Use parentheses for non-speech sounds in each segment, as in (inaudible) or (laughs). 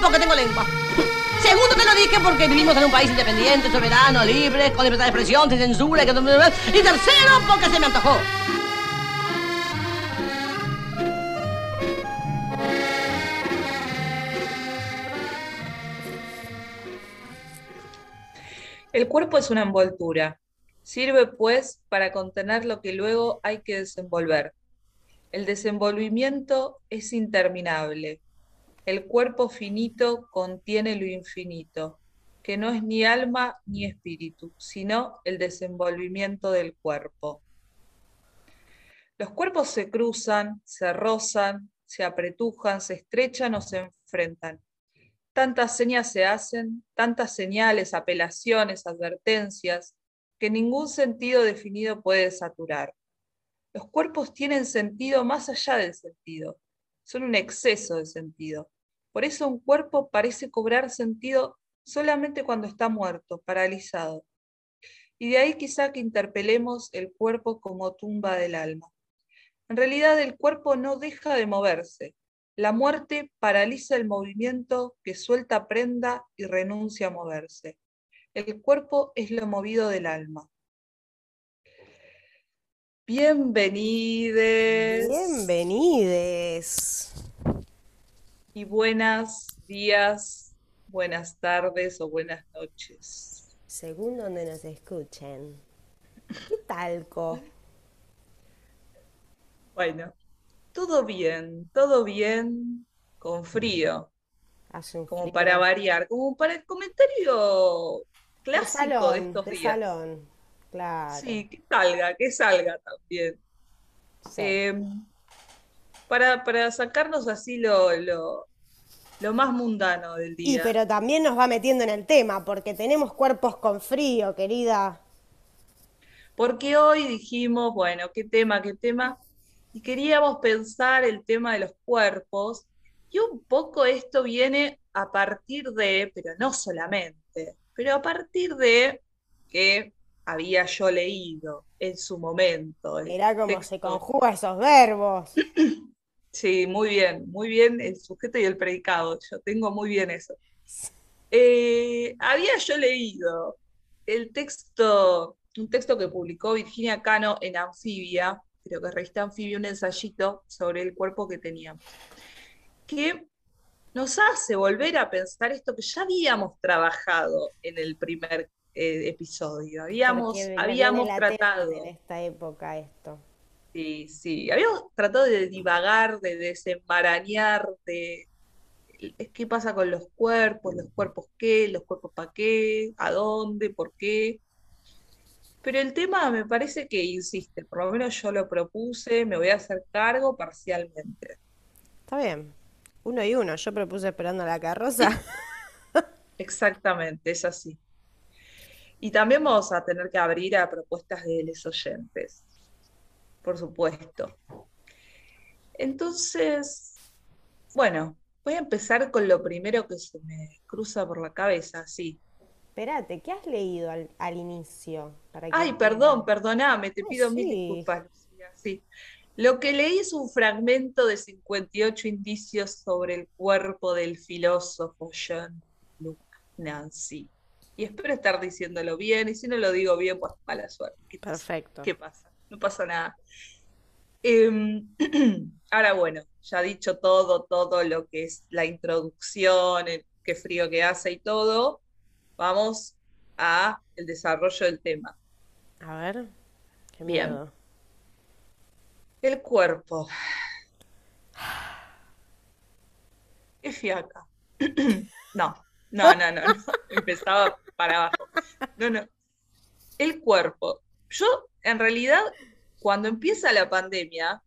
porque tengo lengua. Segundo, te lo dije porque vivimos en un país independiente, soberano, libre, con libertad de expresión, sin censura. Y tercero, porque se me antojó. El cuerpo es una envoltura. Sirve, pues, para contener lo que luego hay que desenvolver. El desenvolvimiento es interminable. El cuerpo finito contiene lo infinito, que no es ni alma ni espíritu, sino el desenvolvimiento del cuerpo. Los cuerpos se cruzan, se rozan, se apretujan, se estrechan o se enfrentan. Tantas señas se hacen, tantas señales, apelaciones, advertencias, que ningún sentido definido puede saturar. Los cuerpos tienen sentido más allá del sentido, son un exceso de sentido. Por eso un cuerpo parece cobrar sentido solamente cuando está muerto, paralizado. Y de ahí quizá que interpelemos el cuerpo como tumba del alma. En realidad el cuerpo no deja de moverse. La muerte paraliza el movimiento que suelta prenda y renuncia a moverse. El cuerpo es lo movido del alma. Bienvenides. Bienvenides. Y buenos días, buenas tardes o buenas noches. Según donde nos escuchen. ¿Qué talco? Bueno, todo bien, todo bien, con frío, Hace un como para variar, como para el comentario clásico de salón, estos de días. salón. Claro. Sí, que salga, que salga también. Sí. Eh, para, para sacarnos así lo, lo, lo más mundano del Y día. pero también nos va metiendo en el tema, porque tenemos cuerpos con frío, querida. Porque hoy dijimos, bueno, qué tema, qué tema, y queríamos pensar el tema de los cuerpos, y un poco esto viene a partir de, pero no solamente, pero a partir de que había yo leído en su momento Mirá cómo se conjuga esos verbos. (clears throat) Sí, muy bien, muy bien el sujeto y el predicado, yo tengo muy bien eso. Eh, había yo leído el texto, un texto que publicó Virginia Cano en Anfibia, creo que revista Anfibia, un ensayito sobre el cuerpo que teníamos, que nos hace volver a pensar esto que ya habíamos trabajado en el primer eh, episodio, habíamos, habíamos tratado. en esta época esto. Sí, sí, habíamos tratado de divagar, de desenmarañar, de qué pasa con los cuerpos, los cuerpos qué, los cuerpos para qué, a dónde, por qué. Pero el tema me parece que insiste, por lo menos yo lo propuse, me voy a hacer cargo parcialmente. Está bien. Uno y uno. Yo propuse esperando la carroza. Exactamente, es así. Y también vamos a tener que abrir a propuestas de los oyentes, por supuesto. Entonces, bueno, voy a empezar con lo primero que se me cruza por la cabeza, sí. Espérate, ¿qué has leído al, al inicio? Para que Ay, perdón, perdóname, te pido mil sí. disculpas, Lucía, sí. Lo que leí es un fragmento de 58 indicios sobre el cuerpo del filósofo John Luke Nancy. Y espero estar diciéndolo bien, y si no lo digo bien, pues mala suerte. Perfecto. ¿Qué pasa? No pasa nada. Em, (clears throat) ahora bueno, ya dicho todo, todo lo que es la introducción, el qué frío que hace y todo, vamos a el desarrollo del tema. A ver. Qué Bien. miedo. El cuerpo. Qué fiaca. (clears throat) No, no, no, no, no. (laughs) Empezaba para abajo. No, no. El cuerpo. Yo, en realidad, cuando empieza la pandemia,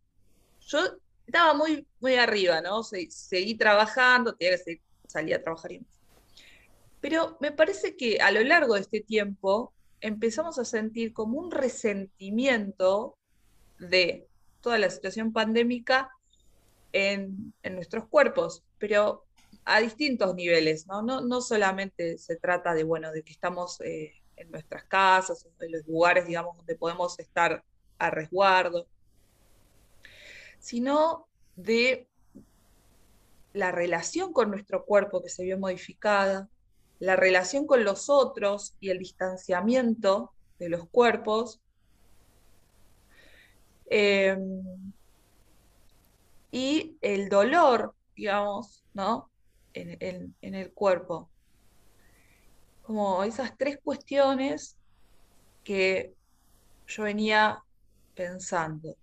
yo estaba muy, muy arriba, ¿no? Se- seguí trabajando, tenía que salir a trabajar y. Pero me parece que a lo largo de este tiempo empezamos a sentir como un resentimiento de toda la situación pandémica en, en nuestros cuerpos, pero a distintos niveles, ¿no? No, no solamente se trata de, bueno, de que estamos eh, en nuestras casas, en los lugares, digamos, donde podemos estar a resguardo, sino de la relación con nuestro cuerpo que se vio modificada, la relación con los otros y el distanciamiento de los cuerpos. Em, y el dolor, digamos, ¿no? En, en el cuerpo. Como esas tres cuestiones que yo venía pensando.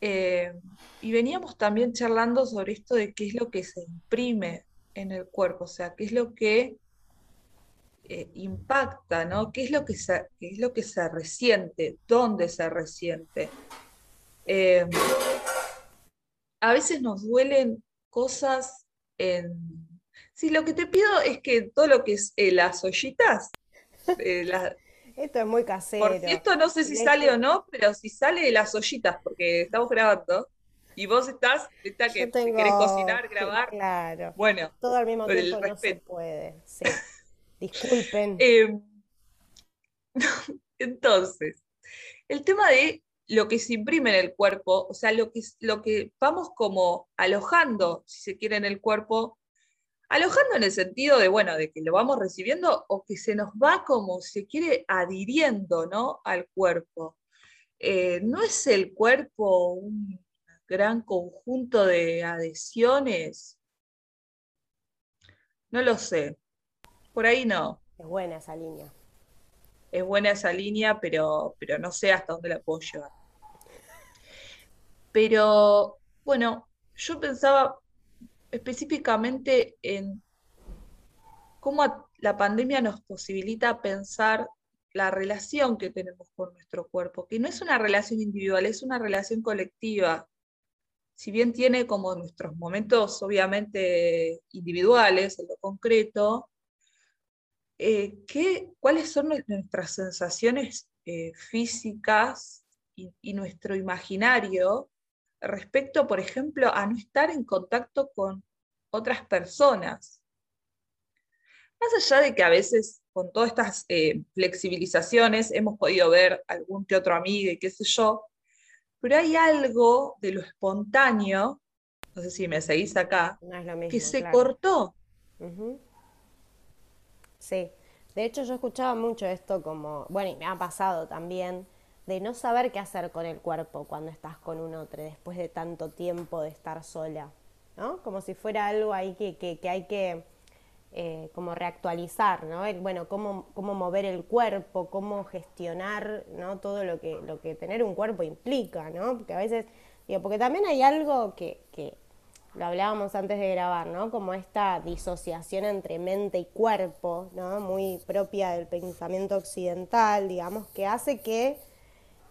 Eh, y veníamos también charlando sobre esto de qué es lo que se imprime en el cuerpo, o sea, qué es lo que eh, impacta, ¿no? ¿Qué es, lo que se, es lo que se resiente? ¿Dónde se resiente? Eh, a veces nos duelen cosas en... Sí, lo que te pido es que todo lo que es las ollitas, esto es muy casero. Por esto no sé si sale o no, pero si sale de las ollitas, porque estamos grabando, y vos estás, está que querés cocinar, grabar. Claro. Bueno. Todo al mismo tiempo no se puede. Sí. (laughs) Disculpen. Em, (laughs) entonces, el tema de lo que se imprime en el cuerpo, o sea, lo que, lo que vamos como alojando, si se quiere, en el cuerpo, Alojando en el sentido de, bueno, de que lo vamos recibiendo o que se nos va como se quiere adhiriendo, ¿no? Al cuerpo. Eh, ¿No es el cuerpo un gran conjunto de adhesiones? No lo sé. Por ahí no. Es buena esa línea. Es buena esa línea, pero, pero no sé hasta dónde la puedo llevar. Pero, bueno, yo pensaba, específicamente en cómo la pandemia nos posibilita pensar la relación que tenemos con nuestro cuerpo, que no es una relación individual, es una relación colectiva. Si bien tiene como nuestros momentos obviamente individuales, en lo concreto, eh, ¿cuáles son nuestras sensaciones eh, físicas y nuestro imaginario respecto, por ejemplo, a no estar en contacto con otras personas. Más allá de que a veces con todas estas eh, flexibilizaciones hemos podido ver algún que otro amigo y qué sé yo, pero hay algo de lo espontáneo, no sé si me seguís acá, que se cortó. Sí, de hecho yo escuchaba mucho esto como, bueno, y me ha pasado también, de no saber qué hacer con el cuerpo cuando estás con un otro, después de tanto tiempo de estar sola, ¿no? Como si fuera algo ahí que, que, hay que eh, como reactualizar, ¿no? bueno, cómo, cómo mover el cuerpo, cómo gestionar, ¿no? Todo lo que, lo que tener un cuerpo implica, ¿no? Porque a veces, digo, porque también hay algo que, que lo hablábamos antes de grabar, ¿no? Como esta disociación entre mente y cuerpo, ¿no? Muy propia del pensamiento occidental, digamos, que hace que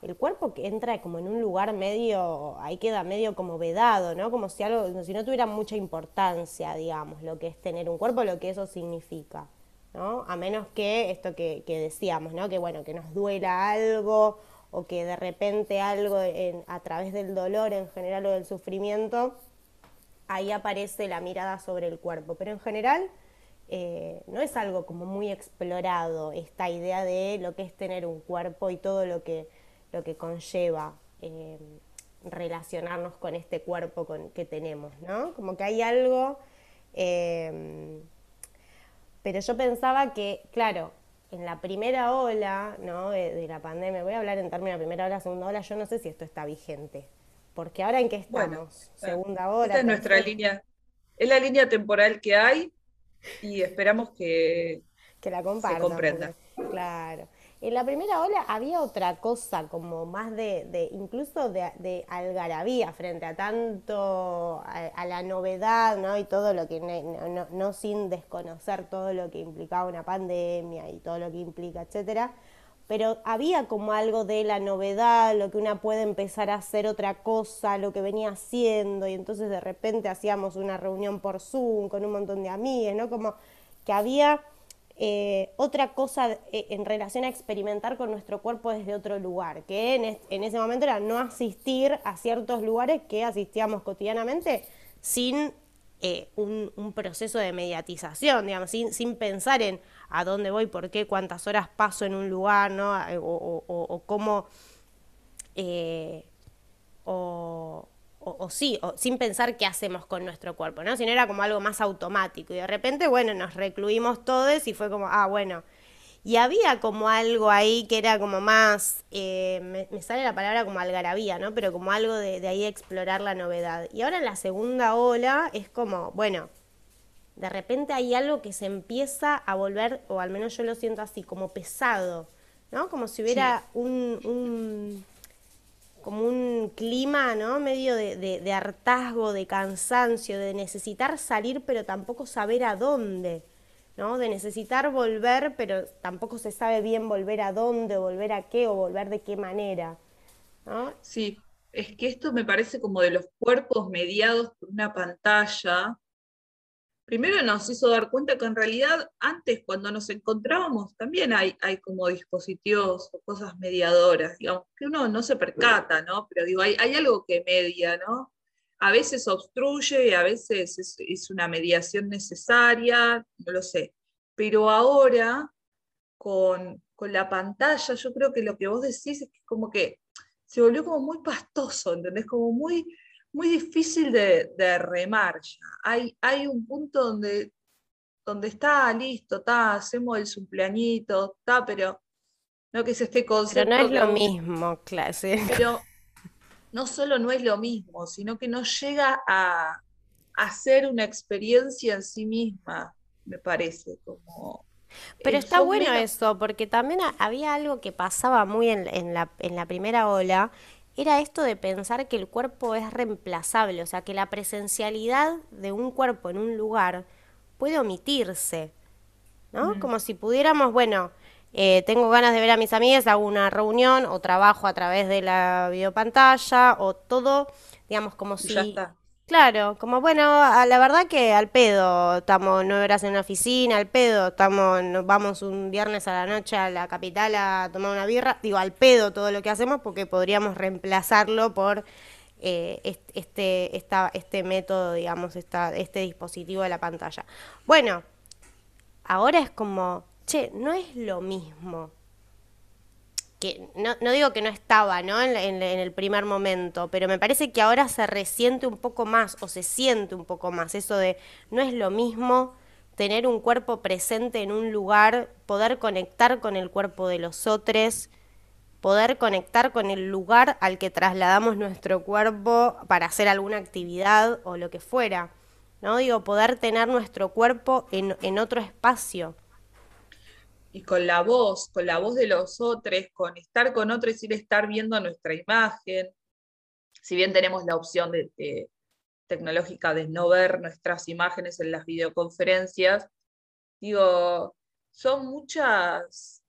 el cuerpo que entra como en un lugar medio, ahí queda medio como vedado, ¿no? Como si algo, si no tuviera mucha importancia, digamos, lo que es tener un cuerpo, lo que eso significa, ¿no? A menos que esto que, decíamos, ¿no? Que bueno, que nos duela algo o que de repente algo a través del dolor en general o del sufrimiento, ahí aparece la mirada sobre el cuerpo. Pero en general eh, no es algo como muy explorado esta idea de lo que es tener un cuerpo y todo lo que lo que conlleva eh, relacionarnos con este cuerpo con, que tenemos, ¿no? Como que hay algo, eh, pero yo pensaba que, claro, en la primera ola ¿no? de, la pandemia, voy a hablar en términos de primera ola, segunda ola, yo no sé si esto está vigente, porque ahora en qué estamos, segunda ola. Esta es nuestra línea, es la línea temporal que hay y esperamos que, que la se comprenda. claro. En la primera ola había otra cosa, como más de, incluso de, algarabía frente a tanto, a, la novedad, ¿no? Y todo lo que, no, sin desconocer todo lo que implicaba una pandemia y todo lo que implica, etcétera. Pero había como algo de la novedad, lo que una puede empezar a hacer otra cosa, lo que venía haciendo, y entonces de repente hacíamos una reunión por Zoom con un montón de amigas, ¿no? Como que había eh, otra cosa eh, en relación a experimentar con nuestro cuerpo desde otro lugar, que en, ese momento era no asistir a ciertos lugares que asistíamos cotidianamente sin eh, un, proceso de mediatización, digamos, sin, pensar en a dónde voy, por qué, cuántas horas paso en un lugar, ¿no? o, cómo... o, sí, o sin pensar qué hacemos con nuestro cuerpo, ¿no? Sino era como algo más automático. Y de repente, bueno, nos recluimos todos y fue como, ah, bueno. Y había como algo ahí que era como más, eh, me, sale la palabra como algarabía, ¿no? Pero como algo de, de ahí explorar la novedad. Y ahora en la segunda ola es como, bueno, de repente hay algo que se empieza a volver, o al menos yo lo siento así, como pesado, ¿no? Como si hubiera un, como un clima, ¿no? Medio de, de, hartazgo, de cansancio, de necesitar salir, pero tampoco saber a dónde, ¿no? De necesitar volver, pero tampoco se sabe bien volver a dónde, volver a qué, o volver de qué manera, ¿no? Sí, es que esto me parece como de los cuerpos mediados por una pantalla, primero nos hizo dar cuenta que en realidad antes cuando nos encontrábamos también hay, hay como dispositivos o cosas mediadoras, digamos, que uno no se percata, ¿no? Pero digo, hay, hay algo que media, ¿no? A veces obstruye, a veces es, una mediación necesaria, no lo sé. Pero ahora, con, con la pantalla, yo creo que lo que vos decís es que como que se volvió como muy pastoso, ¿entendés? Como muy muy difícil de, remar ya. Hay, hay un punto donde, donde está listo, está, hacemos el cumpleañito, está, pero no que es este concepto. Pero no es lo mismo, clase. Pero no solo no es lo mismo, sino que no llega a, a ser una experiencia en sí misma, me parece, como... Pero está bueno eso, porque también había algo que pasaba muy en, en, la, en la primera ola, era esto de pensar que el cuerpo es reemplazable, o sea, que la presencialidad de un cuerpo en un lugar puede omitirse, ¿no? Como si pudiéramos, bueno, eh, tengo ganas de ver a mis amigas, hago una reunión o trabajo a través de la videopantalla o todo, digamos, como si... Claro, como bueno, la verdad que al pedo, estamos nueve horas en una oficina, al pedo, estamos, vamos un viernes a la noche a la capital a tomar una birra, digo, al pedo todo lo que hacemos porque podríamos reemplazarlo por eh, este, esta, este método, digamos, esta, este dispositivo de la pantalla. Bueno, ahora es como, che, no es lo mismo que no, no, digo que no estaba ¿no? En, el primer momento, pero me parece que ahora se resiente un poco más o se siente un poco más eso de no es lo mismo tener un cuerpo presente en un lugar, poder conectar con el cuerpo de los otros, poder conectar con el lugar al que trasladamos nuestro cuerpo para hacer alguna actividad o lo que fuera. ¿no? Digo, poder tener nuestro cuerpo en, en otro espacio y con la voz, con la voz de los otros, con estar con otros y estar viendo nuestra imagen. Si bien tenemos la opción de, tecnológica de no ver nuestras imágenes en las videoconferencias, digo, son muchas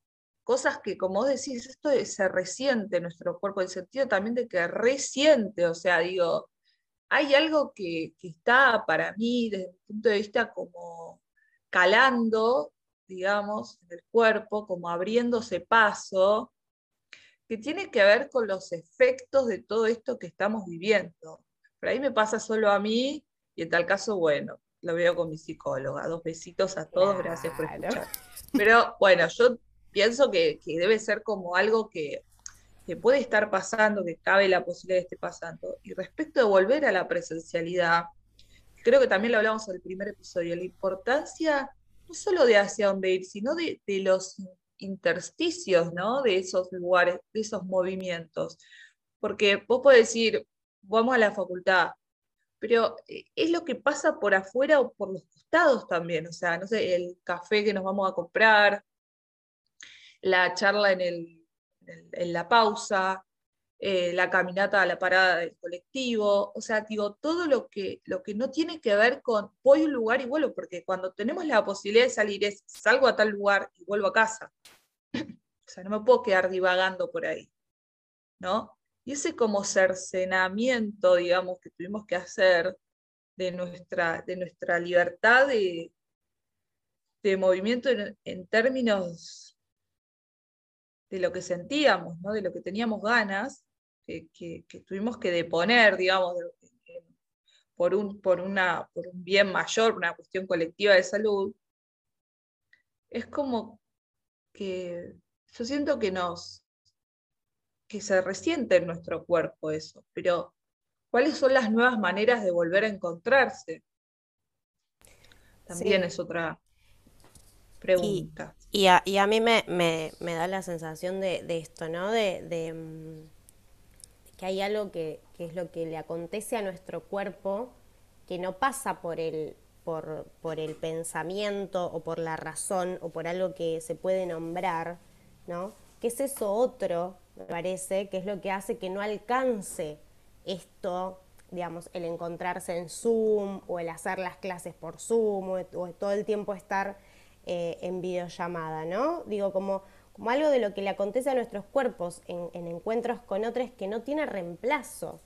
cosas que, como vos decís, esto se resiente nuestro cuerpo, el sentido también de que resiente, o sea, digo, hay algo que, que está para mí desde el punto de vista como calando digamos, en el cuerpo, como abriéndose paso, que tiene que ver con los efectos de todo esto que estamos viviendo. Por ahí me pasa solo a mí y en tal caso, bueno, lo veo con mi psicóloga. Dos besitos a todos, gracias por escuchar. Pero bueno, yo pienso que, debe ser como algo que, que, puede estar pasando, que cabe la posibilidad de esté pasando. Y respecto de volver a la presencialidad, creo que también lo hablamos en el primer episodio, la importancia no solo de hacia dónde ir, sino de, los intersticios, ¿no? De esos lugares, de esos movimientos. Porque vos podés decir, vamos a la facultad, pero eh, es lo que pasa por afuera o por los costados también, o sea, no sé, el café que nos vamos a comprar, la charla en, el, en la pausa, eh, la caminata a la parada del colectivo, o sea, digo, todo lo que, lo que no tiene que ver con voy a un lugar y vuelvo, porque cuando tenemos la posibilidad de salir es salgo a tal lugar y vuelvo a casa. (clears throat) o sea, no me puedo quedar divagando por ahí, ¿no? Y ese como cercenamiento, digamos, que tuvimos que hacer de nuestra, de nuestra libertad de, de movimiento en, términos de lo que sentíamos, ¿no? de lo que teníamos ganas, que, tuvimos que deponer, digamos, por un, por, una, por un bien mayor, una cuestión colectiva de salud, es como que yo siento que nos que se resiente en nuestro cuerpo eso, pero ¿Cuáles son las nuevas maneras de volver a encontrarse? También Sí. es otra pregunta. y a, y a mí me, me- me da la sensación de, de esto, ¿no? De, de, mm, que hay algo que, que es lo que le acontece a nuestro cuerpo que no pasa por el, por, por el pensamiento o por la razón o por algo que se puede nombrar, ¿no? Que es eso otro, me parece, que es lo que hace que no alcance esto, digamos, el encontrarse en Zoom o el hacer las clases por Zoom o, todo el tiempo estar eh, en videollamada, ¿no? Digo, como, como algo de lo que le acontece a nuestros cuerpos en, en encuentros con otros que no tiene reemplazo,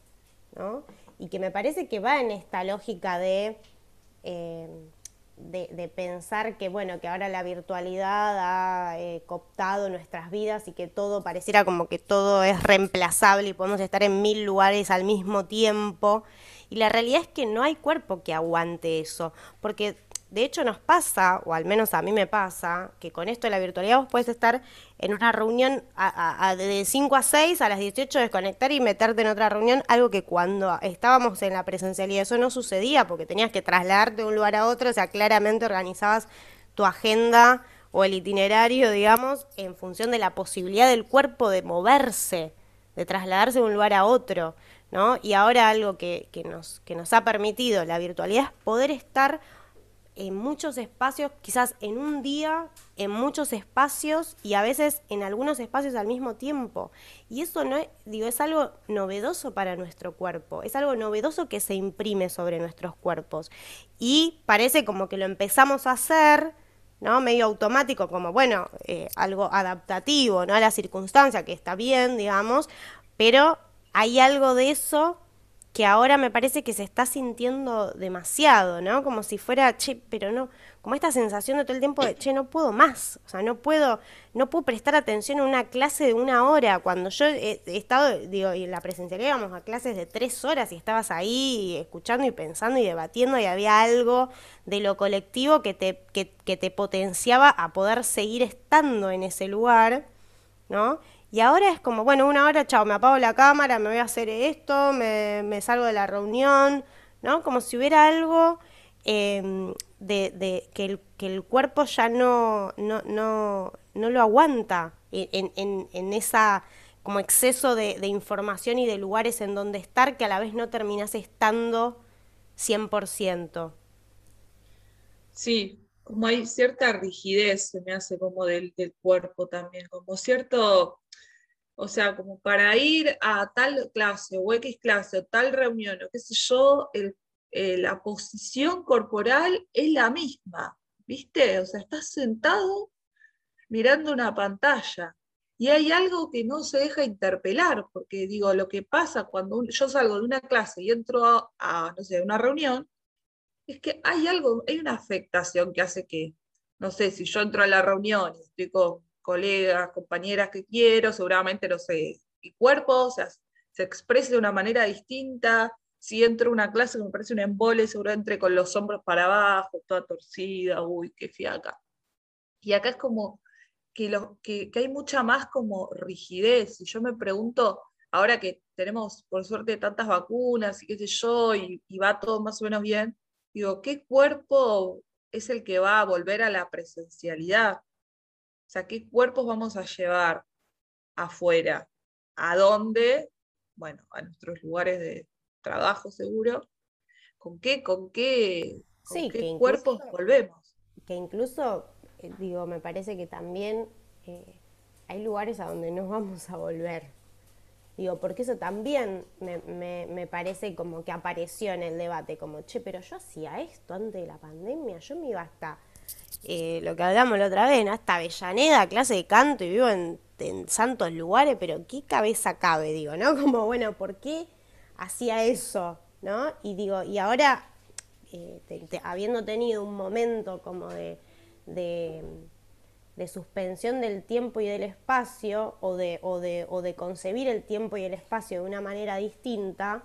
¿no? Y que me parece que va en esta lógica de, eh, de, de pensar que, bueno, que ahora la virtualidad ha eh, cooptado nuestras vidas y que todo pareciera como que todo es reemplazable y podemos estar en mil lugares al mismo tiempo. Y la realidad es que no hay cuerpo que aguante eso, porque de hecho nos pasa, o al menos a mí me pasa, que con esto de la virtualidad vos puedes estar en una reunión a, de 5 a 6, a las 18 desconectar y meterte en otra reunión, algo que cuando estábamos en la presencialidad eso no sucedía, porque tenías que trasladarte de un lugar a otro, o sea, claramente organizabas tu agenda o el itinerario, digamos, en función de la posibilidad del cuerpo de moverse, de trasladarse de un lugar a otro, ¿no? Y ahora algo que, que nos, que nos ha permitido la virtualidad es poder estar en muchos espacios, quizás en un día, en muchos espacios y a veces en algunos espacios al mismo tiempo. Y eso no es, digo, es algo novedoso para nuestro cuerpo, es algo novedoso que se imprime sobre nuestros cuerpos. Y parece como que lo empezamos a hacer, ¿no? Medio automático, como bueno, eh, algo adaptativo, ¿no? A la circunstancia, que está bien, digamos, pero hay algo de eso que ahora me parece que se está sintiendo demasiado, ¿no? Como si fuera, che, pero no, como esta sensación de todo el tiempo de, che, no puedo más, o sea, no puedo, no puedo prestar atención a una clase de una hora, cuando yo he, estado, digo, y en la presencialidad íbamos a clases de tres horas y estabas ahí escuchando y pensando y debatiendo y había algo de lo colectivo que te, que, que te potenciaba a poder seguir estando en ese lugar, ¿no? Y ahora es como, bueno, una hora, chao, me apago la cámara, me voy a hacer esto, me, salgo de la reunión, ¿no? Como si hubiera algo eh, de, que, el, que el cuerpo ya no, no, no, no lo aguanta en, en, esa como exceso de, información y de lugares en donde estar que a la vez no terminas estando 100%. Sí, como hay cierta rigidez, se me hace como del, del cuerpo también, como cierto, o sea, como para ir a tal clase o X clase o tal reunión o qué sé yo, eh, la posición corporal es la misma, ¿viste? O sea, estás sentado mirando una pantalla y hay algo que no se deja interpelar, porque digo, lo que pasa cuando yo salgo de una clase y entro a, a, no sé, una reunión, es que hay algo, hay una afectación que hace que, no sé, si yo entro a la reunión y estoy con colegas, compañeras que quiero, seguramente, no sé, mi cuerpo se exprese de una manera distinta. Si entro a una clase que me parece un embole, seguro entre con los hombros para abajo, toda torcida, uy, qué fiaca. Y acá es como que, lo, que hay mucha más como rigidez. Y yo me pregunto, ahora que tenemos por suerte tantas vacunas y qué sé yo, y, y va todo más o menos bien, digo, ¿qué cuerpo es el que va a volver a la presencialidad? Sea, ¿qué cuerpos vamos a llevar afuera? ¿A dónde? Bueno, a nuestros lugares de trabajo seguro. ¿Con qué, con qué, con Sí, qué que incluso- cuerpos volvemos? que incluso, eh, digo, me parece que también eh, hay lugares a donde no (laughs) vamos a volver. Digo, porque eso también me, me- me parece como que apareció en el debate, como, che, pero yo hacía esto antes de la pandemia, yo me iba hasta, eh, lo que hablamos la otra vez, ¿no? Hasta Avellaneda, clase de canto y vivo en, en santos lugares, pero ¿qué cabeza cabe, digo, ¿no? (laughs) Como, bueno, ¿por qué hacía eso, ¿no? Y digo, y ahora eh, te- te- habiendo tenido un momento como de, de, de suspensión del tiempo y del espacio, o de, o, de, o de concebir el tiempo y el espacio de una manera distinta,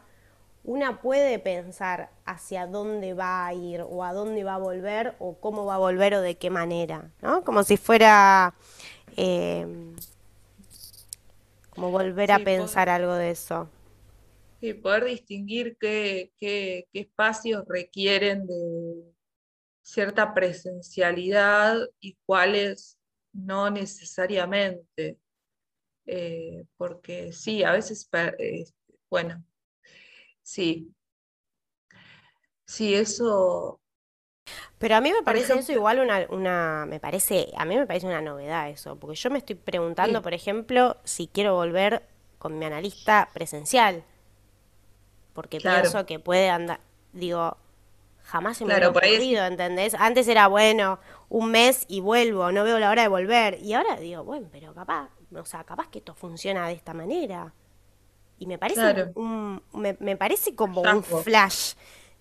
una puede pensar hacia dónde va a ir, o a dónde va a volver, o cómo va a volver, o de qué manera, ¿no? Como si fuera eh, como volver a Sí, pensar algo de eso. Y poder distinguir qué, qué, qué espacios requieren de cierta presencialidad y cuáles no necesariamente. Eh, porque sí, a veces, eh, bueno, sí, sí, eso pero a mí me parece eso igual una, una, me parece, a mí me parece una novedad eso, porque yo me estoy preguntando, por ejemplo, si quiero volver con mi analista presencial, porque pienso que puede andar, digo, jamás se me ha ocurrido, ¿entendés? Antes era, bueno, un mes y vuelvo, no veo la hora de volver, y ahora digo, bueno, pero capaz, o sea, capaz que esto funciona de esta manera. Y me parece, un, me, me parece como un flash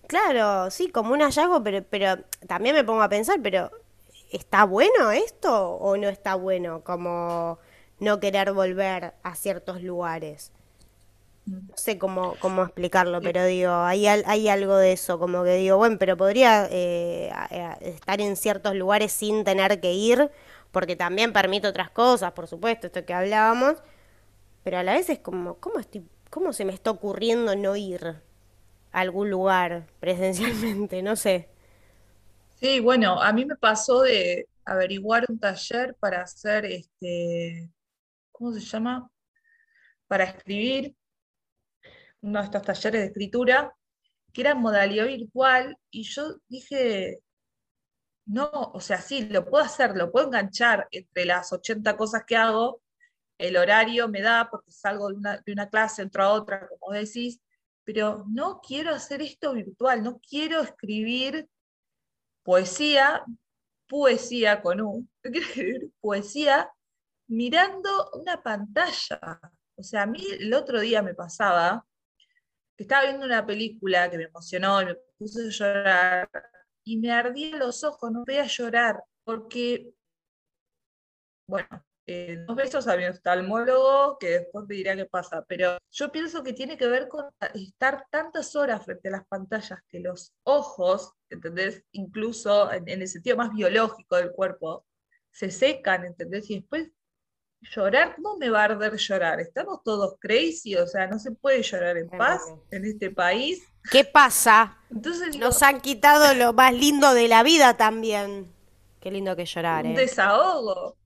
Claro, sí, como un hallazgo, pero, pero también me pongo a pensar, pero ¿está bueno esto o no está bueno? Como no querer volver a ciertos lugares. No sé cómo, cómo explicarlo, pero digo, hay, hay algo de eso, como que digo, bueno, pero podría eh, estar en ciertos lugares sin tener que ir, porque también permite otras cosas, por supuesto, esto que hablábamos, pero a la vez es como, ¿cómo, estoy, cómo se me está ocurriendo no ir? algún lugar presencialmente, no sé. Sí, bueno, a mí me pasó de averiguar un taller para hacer este, ¿cómo se llama? Para escribir uno de estos talleres de escritura, que era modalidad virtual, y yo dije, no, o sea, sí, lo puedo hacer, lo puedo enganchar entre las 80 cosas que hago, el horario me da porque salgo de una, de una clase, entro a otra, como decís, pero no quiero hacer esto virtual, no quiero escribir poesía, poesía con U, poesía mirando una pantalla. O sea, a mí el otro día me pasaba que estaba viendo una película que me emocionó me puse a llorar y me ardían los ojos, no podía llorar, porque, bueno, eh, dos besos a mi oftalmólogo, que después me dirá qué pasa, pero yo pienso que tiene que ver con estar tantas horas frente a las pantallas que los ojos, ¿entendés? Incluso en, el sentido más biológico del cuerpo, se secan, ¿entendés? Y después llorar, ¿cómo me va a arder llorar? Estamos todos crazy, o sea, no se puede llorar en paz en este país. ¿Qué pasa? Entonces, Nos han quitado lo más lindo de la vida también. Qué lindo que llorar, un ¿eh? desahogo.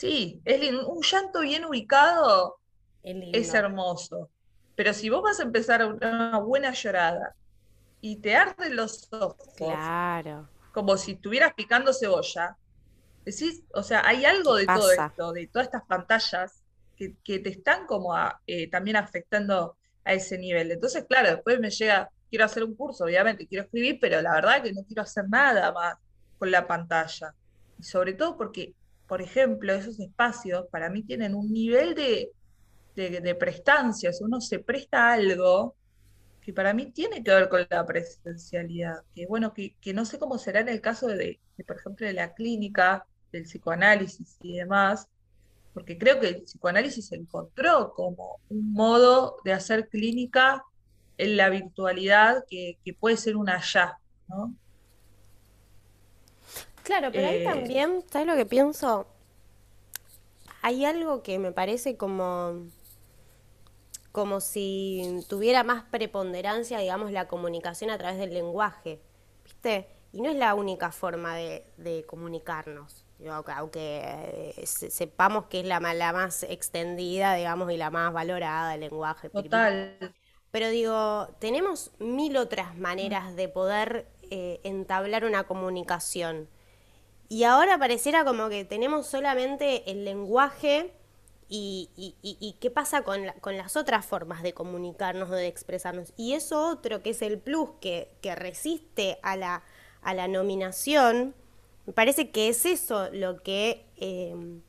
Sí, es Un llanto bien ubicado es, hermoso. Pero si vos vas a empezar una buena llorada y te arden los ojos, claro. como si estuvieras picando cebolla, decís, o sea, hay algo de todo esto, de todas estas pantallas que, te están como eh, también afectando a ese nivel. Entonces, claro, después me llega, quiero hacer un curso, obviamente, quiero escribir, pero la verdad que no quiero hacer nada más con la pantalla. Y sobre todo porque por ejemplo, esos espacios para mí tienen un nivel de, de, prestancia, o uno se presta algo que para mí tiene que ver con la presencialidad, que bueno, que, no sé cómo será en el caso de, por ejemplo, de la clínica, del psicoanálisis y demás, porque creo que el psicoanálisis se encontró como un modo de hacer clínica en la virtualidad que, que puede ser un allá, ¿no? Claro, pero ahí eh, también, ¿sabes lo que pienso? Hay algo que me parece como como si tuviera más preponderancia, digamos, la comunicación a través del lenguaje, ¿viste? Y no es la única forma de, comunicarnos, aunque eh, sepamos que es la, la, más extendida, digamos, y la más valorada el lenguaje. Total. Pero digo, tenemos mil otras maneras de poder eh, entablar una comunicación y ahora pareciera como que tenemos solamente el lenguaje y, qué pasa con, con, las otras formas de comunicarnos o de expresarnos. Y eso otro, que es el plus que, resiste a la, a la nominación, me parece que es eso lo que, em,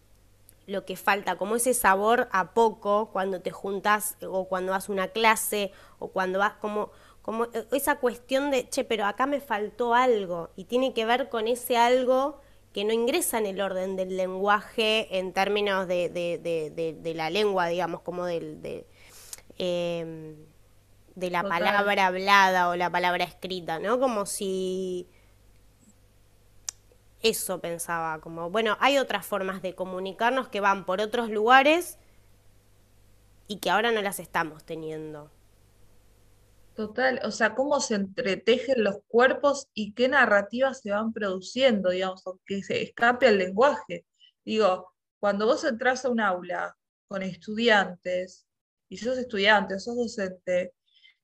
lo que falta, como ese sabor a poco cuando te juntas o cuando vas a una clase o cuando vas como como esa cuestión de, che, pero acá me faltó algo y tiene que ver con ese algo que no ingresa en el orden del lenguaje en términos de, de, la lengua, digamos, como del, de, em, de la palabra hablada o la palabra escrita, ¿no? Como si eso pensaba, como, bueno, hay otras formas de comunicarnos que van por otros lugares y que ahora no las estamos teniendo. Total, o sea, cómo se entretejen los cuerpos y qué narrativas se van produciendo, digamos, aunque se escape al lenguaje. Digo, cuando vos entras a un aula con estudiantes, y sos estudiante, sos docente,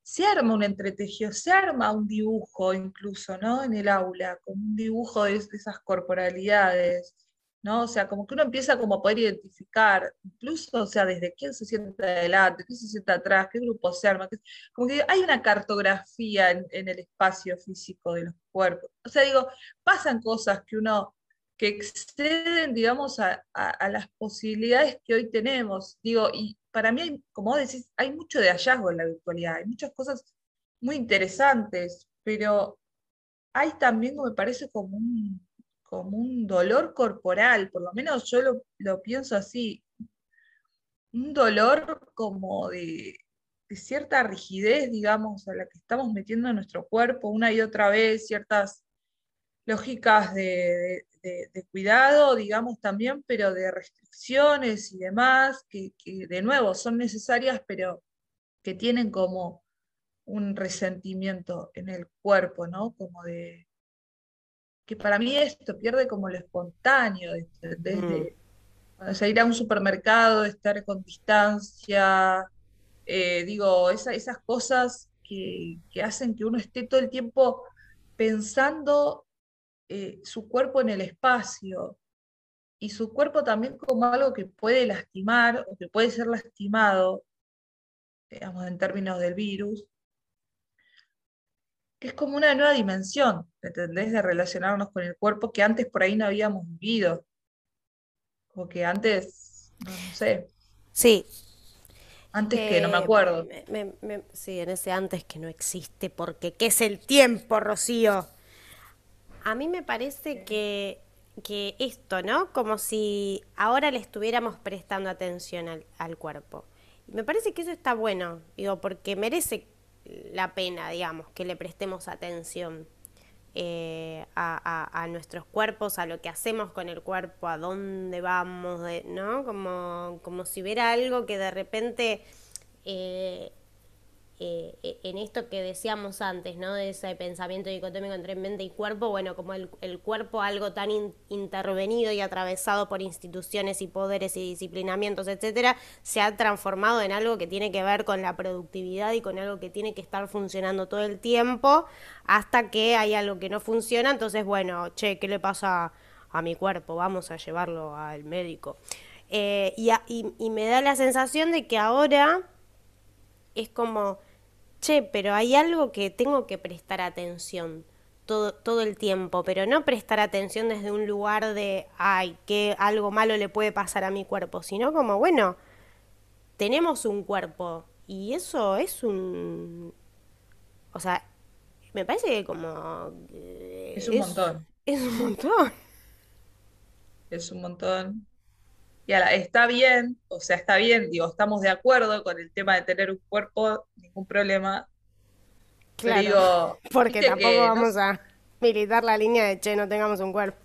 se arma un entretejido, se arma un dibujo incluso, ¿no? En el aula, con un dibujo de, esas corporalidades, ¿no? O sea, como que uno empieza como a poder identificar, incluso, o sea, desde quién se sienta adelante, quién se sienta atrás, qué grupo se arma, como que hay una cartografía en, el espacio físico de los cuerpos. O sea, digo, pasan cosas que uno que exceden, digamos, a, las posibilidades que hoy tenemos. Digo, y para mí, como vos decís, hay mucho de hallazgo en la virtualidad, hay muchas cosas muy interesantes, pero hay también, me parece, como un, como un dolor corporal, por lo menos yo lo, pienso así, un dolor como de, cierta rigidez, digamos, a la que estamos metiendo en nuestro cuerpo una y otra vez, ciertas lógicas de, cuidado, digamos, también, pero de restricciones y demás, que, de nuevo son necesarias, pero que tienen como un resentimiento en el cuerpo, ¿no? Como de, que para mí esto pierde como lo espontáneo, desde mm. ir a un supermercado, estar con distancia, eh, digo, esas cosas que, que, hacen que uno esté todo el tiempo pensando eh, su cuerpo en el espacio y su cuerpo también como algo que puede lastimar o que puede ser lastimado, digamos, en términos del virus, que es como una nueva dimensión, ¿entendés? De relacionarnos con el cuerpo que antes por ahí no habíamos vivido. O que antes, no, sé. Sí. Antes que no me acuerdo. sí, en ese antes que no existe, porque ¿qué es el tiempo, Rocío? A mí me parece que, que esto, ¿no? Como si ahora le estuviéramos prestando atención al, al cuerpo. Me parece que eso está bueno, digo, porque merece la pena, digamos, que le prestemos atención eh, a, nuestros cuerpos, a lo que hacemos con el cuerpo, a dónde vamos, ¿no? Como, como si hubiera algo que de repente eh, eh, en esto que decíamos antes, ¿no? De ese pensamiento dicotómico entre mente y cuerpo, bueno, como el, cuerpo algo tan intervenido y atravesado por instituciones y poderes y disciplinamientos, etcétera, se ha transformado en algo que tiene que ver con la productividad y con algo que tiene que estar funcionando todo el tiempo, hasta que hay algo que no funciona, entonces, bueno, che, ¿qué le pasa a mi cuerpo? Vamos a llevarlo al médico. Eh, y me da la sensación de que ahora es como che, pero hay algo que tengo que prestar atención todo, todo el tiempo, pero no prestar atención desde un lugar de, ay, que algo malo le puede pasar a mi cuerpo, sino como, bueno, tenemos un cuerpo y eso es un... O sea, me parece que como... es un montón. Es un montón. Es un montón. Y ahora, está bien, o sea, está bien, digo, estamos de acuerdo con el tema de tener un cuerpo, ningún problema. Claro, digo, (laughs) porque tampoco vamos a militar la línea de, che, no tengamos un cuerpo.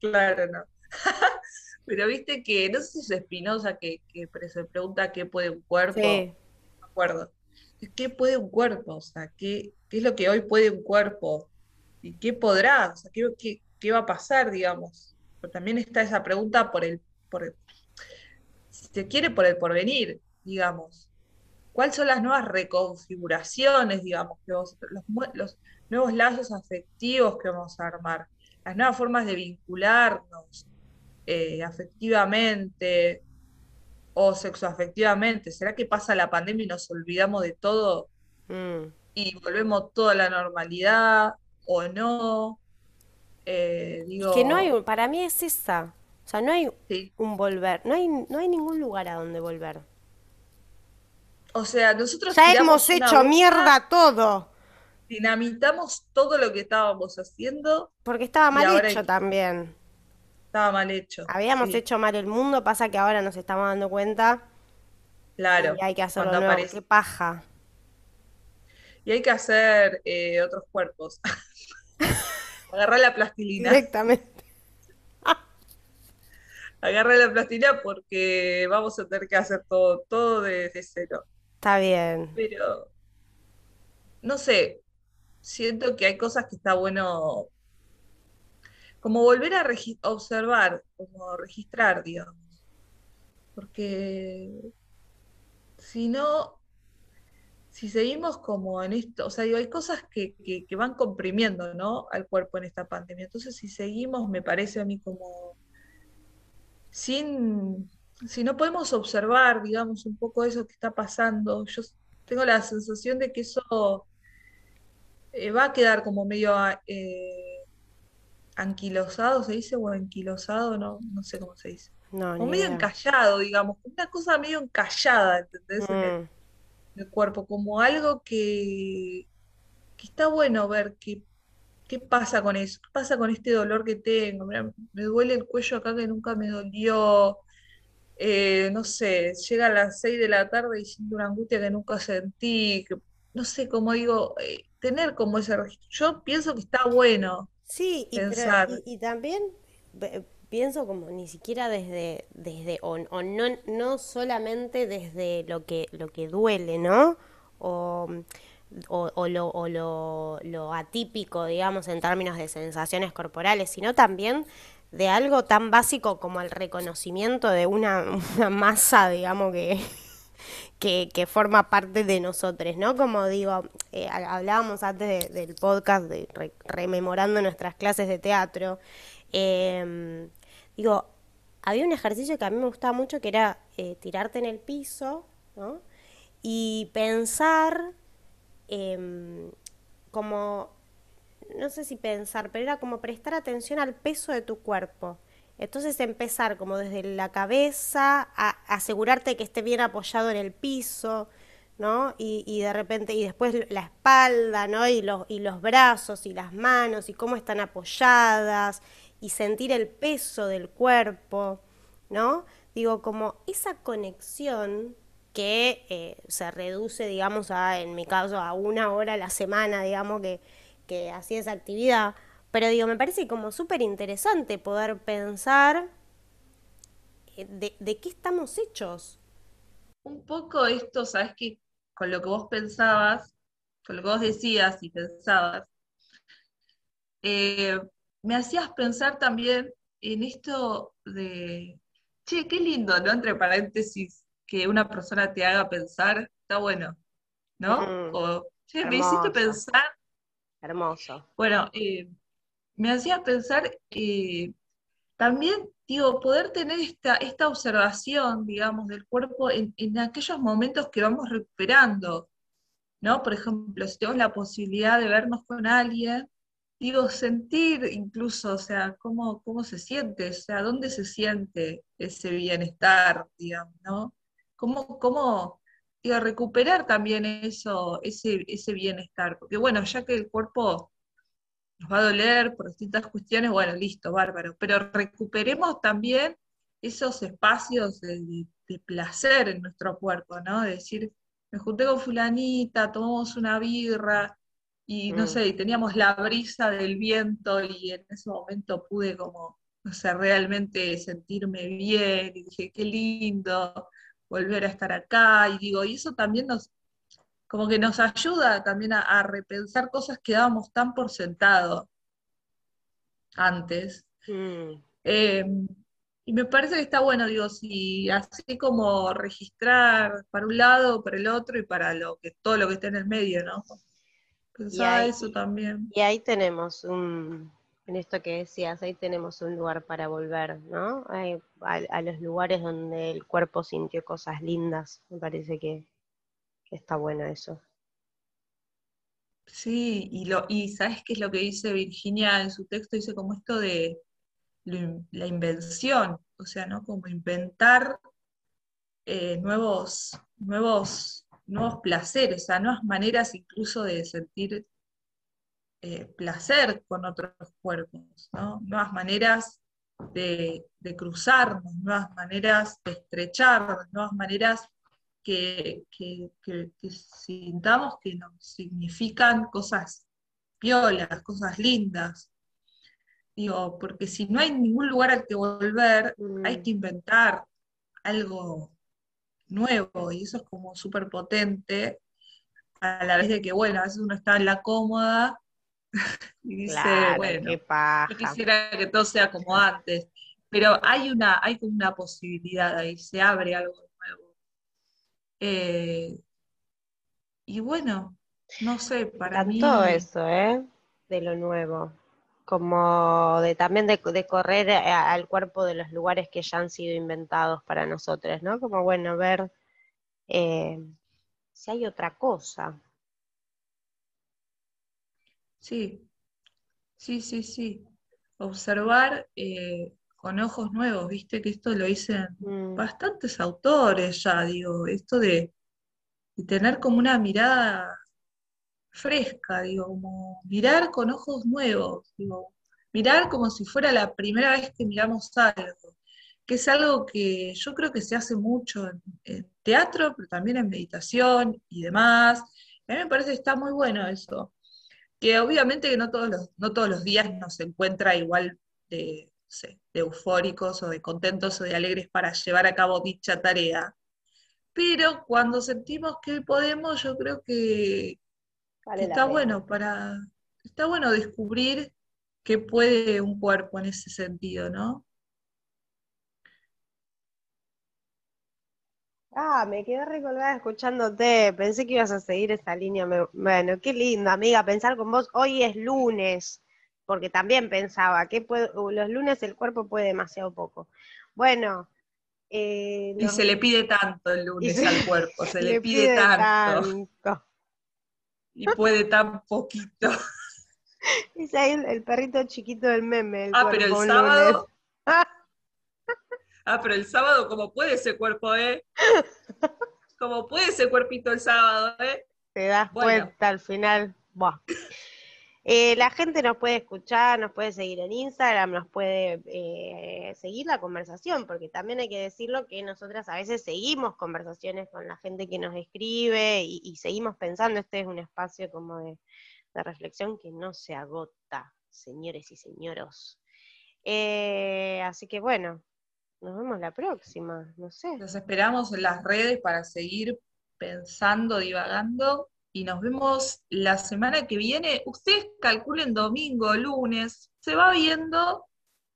claro, no. (laughs) Pero viste que, no sé si es Espinosa que, se pregunta qué puede un cuerpo. Sí. No acuerdo. ¿Qué puede un cuerpo? O sea, ¿qué, ¿qué, es lo que hoy puede un cuerpo? ¿Y qué podrá? O sea, ¿qué, qué, qué va a pasar, digamos? Pero también está esa pregunta por el por, si se quiere, por el porvenir, digamos. ¿Cuáles son las nuevas reconfiguraciones, digamos, los, nuevos lazos afectivos que vamos a armar? Las nuevas formas de vincularnos eh, afectivamente o sexoafectivamente. ¿Será que pasa la pandemia y nos olvidamos de todo mm. y volvemos toda la normalidad o no? Eh, que no hay, para mí es esa. O sea, no hay un volver, no hay, no hay ningún lugar a donde volver. O sea, nosotros ya hemos hecho mierda todo. Dinamitamos todo lo que estábamos haciendo. Porque estaba mal hecho también. Estaba mal hecho. Habíamos hecho mal el mundo, pasa que ahora nos estamos dando cuenta. Claro. Y hay que hacerlo nuevo. Qué paja. Y hay que hacer eh, otros cuerpos. (laughs) Agarrar la plastilina. Directamente. Agarra la plastilina porque vamos a tener que hacer todo, todo desde cero. Está bien. Pero, no sé, siento que hay cosas que está bueno, como volver a observar, como registrar, digamos. Porque si no, si seguimos como en esto, o sea, digo, hay cosas que, que, van comprimiendo, ¿no? Al cuerpo en esta pandemia. Entonces, si seguimos, me parece a mí como sin, si no podemos observar, digamos, un poco eso que está pasando, yo tengo la sensación de que eso eh, va a quedar como medio eh, anquilosado, ¿se dice? O anquilosado, no, no sé cómo se dice. No, como medio encallado, digamos, una cosa medio encallada, ¿entendés? Mm el cuerpo, como algo que, que está bueno ver qué, qué pasa con eso, qué pasa con este dolor que tengo. me duele el cuello acá que nunca me dolió. Eh, no sé, llega a las 6 de la tarde y siento una angustia que nunca sentí. no sé, cómo digo, eh, tener como ese registro. Yo pienso que está bueno Sí, y, pensar. y, y también pienso como ni siquiera desde, desde o, no, no solamente desde lo que, lo que duele, ¿no? O, o, lo, lo, atípico, digamos, en términos de sensaciones corporales, sino también de algo tan básico como el reconocimiento de una, (laughs) masa, digamos, que, que, forma parte de nosotros, ¿no? Como digo, eh, hablábamos antes del podcast, de, rememorando nuestras clases de teatro, eh, Digo, había un ejercicio que a mí me gustaba mucho que era eh, tirarte en el piso, ¿no? Y pensar em, como, no sé si pensar, pero era como prestar atención al peso de tu cuerpo. Entonces empezar como desde la cabeza, a asegurarte que esté bien apoyado en el piso, ¿no? Y, y, de repente, y después la espalda, ¿no? Y los, y los brazos y las manos y cómo están apoyadas y sentir el peso del cuerpo, ¿no? Digo, como esa conexión que eh, se reduce, digamos, a, en mi caso, a una hora a la semana, digamos, que, que hacía esa actividad. Pero digo, me parece como súper interesante poder pensar eh, de, de, qué estamos hechos. Un poco esto, ¿sabes qué? Con lo que vos pensabas, con lo que vos decías y pensabas, eh, me hacías pensar también en esto de, che, qué lindo, ¿no? Entre paréntesis, que una persona te haga pensar, está bueno, ¿no? Mm, o, che, me hiciste pensar. Hermoso. Bueno, eh, me hacía pensar eh, también, digo, poder tener esta, esta observación, digamos, del cuerpo en, en aquellos momentos que vamos recuperando, ¿no? Por ejemplo, si tenemos la posibilidad de vernos con alguien, digo, sentir incluso, o sea, cómo, cómo se siente, o sea, dónde se siente ese bienestar, digamos, ¿no? Cómo, cómo digo, recuperar también eso, ese, ese bienestar, porque bueno, ya que el cuerpo nos va a doler por distintas cuestiones, bueno, listo, bárbaro, pero recuperemos también esos espacios de, de placer en nuestro cuerpo, ¿no? De decir, me junté con fulanita, tomamos una birra, y no mm. sé, teníamos la brisa del viento y en ese momento pude como, no sé, realmente sentirme bien y dije, qué lindo volver a estar acá y digo, y eso también nos, como que nos ayuda también a, repensar cosas que dábamos tan por sentado antes. Mm. Em, y me parece que está bueno, digo, si así como registrar para un lado, para el otro y para lo que, todo lo que está en el medio, ¿no? Pensaba eso también. Y ahí tenemos un, en esto que decías, ahí tenemos un lugar para volver, ¿no? a, los lugares donde el cuerpo sintió cosas lindas, me parece que, está bueno eso. Sí, y, lo, y ¿sabes qué es lo que dice Virginia en su texto? Dice como esto de la invención, o sea, ¿no? Como inventar eh, nuevos, nuevos nuevos placeres, a nuevas maneras incluso de sentir eh, placer con otros cuerpos, nuevas maneras de, cruzarnos, nuevas maneras de estrecharnos, nuevas maneras que, sintamos que nos significan cosas violas, cosas lindas. Digo, porque si no hay ningún lugar al que volver, hay Mm. que inventar algo nuevo y eso es como súper potente, a la vez de que, bueno, a veces uno está en la cómoda (laughs) y dice, Claro, bueno, qué paja. quisiera que todo sea como antes, pero hay una, hay como una posibilidad ahí, se abre algo nuevo. Eh, y bueno, no sé, para Tanto mí, eso, ¿eh? De lo nuevo. Como de también de, de correr a- al cuerpo de los lugares que ya han sido inventados para nosotros, ¿no? Como bueno, ver eh, si hay otra cosa. Sí, sí, sí, sí. Observar eh, con ojos nuevos, viste que esto lo dicen Mm, bastantes autores ya, digo, esto de, de tener como una mirada fresca, digo, como mirar con ojos nuevos, digo, mirar como si fuera la primera vez que miramos algo, que es algo que yo creo que se hace mucho en, en teatro, pero también en meditación y demás. A mí me parece que está muy bueno eso, que obviamente que no todos los, no todos los días nos encuentra igual de, no sé, de eufóricos o de contentos o de alegres para llevar a cabo dicha tarea. Pero cuando sentimos que podemos, yo creo que, vale está bueno para, está bueno descubrir qué puede un cuerpo en ese sentido, ¿no? Ah, me quedé recolgada escuchándote. Pensé que ibas a seguir esa línea. Bueno, qué lindo, amiga, pensar con vos. Hoy es lunes, porque también pensaba que puedo- los lunes el cuerpo puede demasiado poco. Bueno, eh, Y se le pide tanto el lunes se- al (laughs) cuerpo, se le le pide pide tanto tanto. y puede tan poquito. (laughs) Es ahí el, el perrito chiquito del meme, el Ah, pero el sábado, lunes. (laughs) ah, pero el sábado, como puede ese cuerpo, ¿eh? (laughs) Como puede ese cuerpito el sábado, ¿eh? Te das Bueno. cuenta al final. Buah. Eh, la gente nos puede escuchar, nos puede seguir en Instagram, nos puede eh, seguir la conversación, porque también hay que decirlo que nosotras a veces seguimos conversaciones con la gente que nos escribe y, y seguimos pensando, este es un espacio como de, de reflexión que no se agota, señores y señoros. Eh, así que bueno, nos vemos la próxima, no sé. Los esperamos en las redes para seguir pensando, divagando y nos vemos la semana que viene. Ustedes calculen domingo, lunes, se va viendo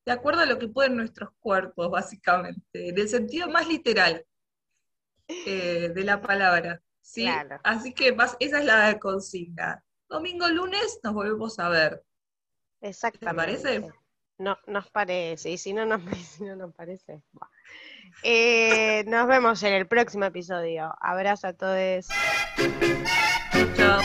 de acuerdo a lo que pueden nuestros cuerpos, básicamente, en el sentido más literal eh, de la palabra. ¿sí? Claro. Así que más, esa es la consigna. Domingo, lunes nos volvemos a ver. Exactamente. parece? No, nos parece, y si no nos, (laughs) si no nos parece. buah. Eh, nos vemos en el próximo episodio. Abrazo a todos. Chao.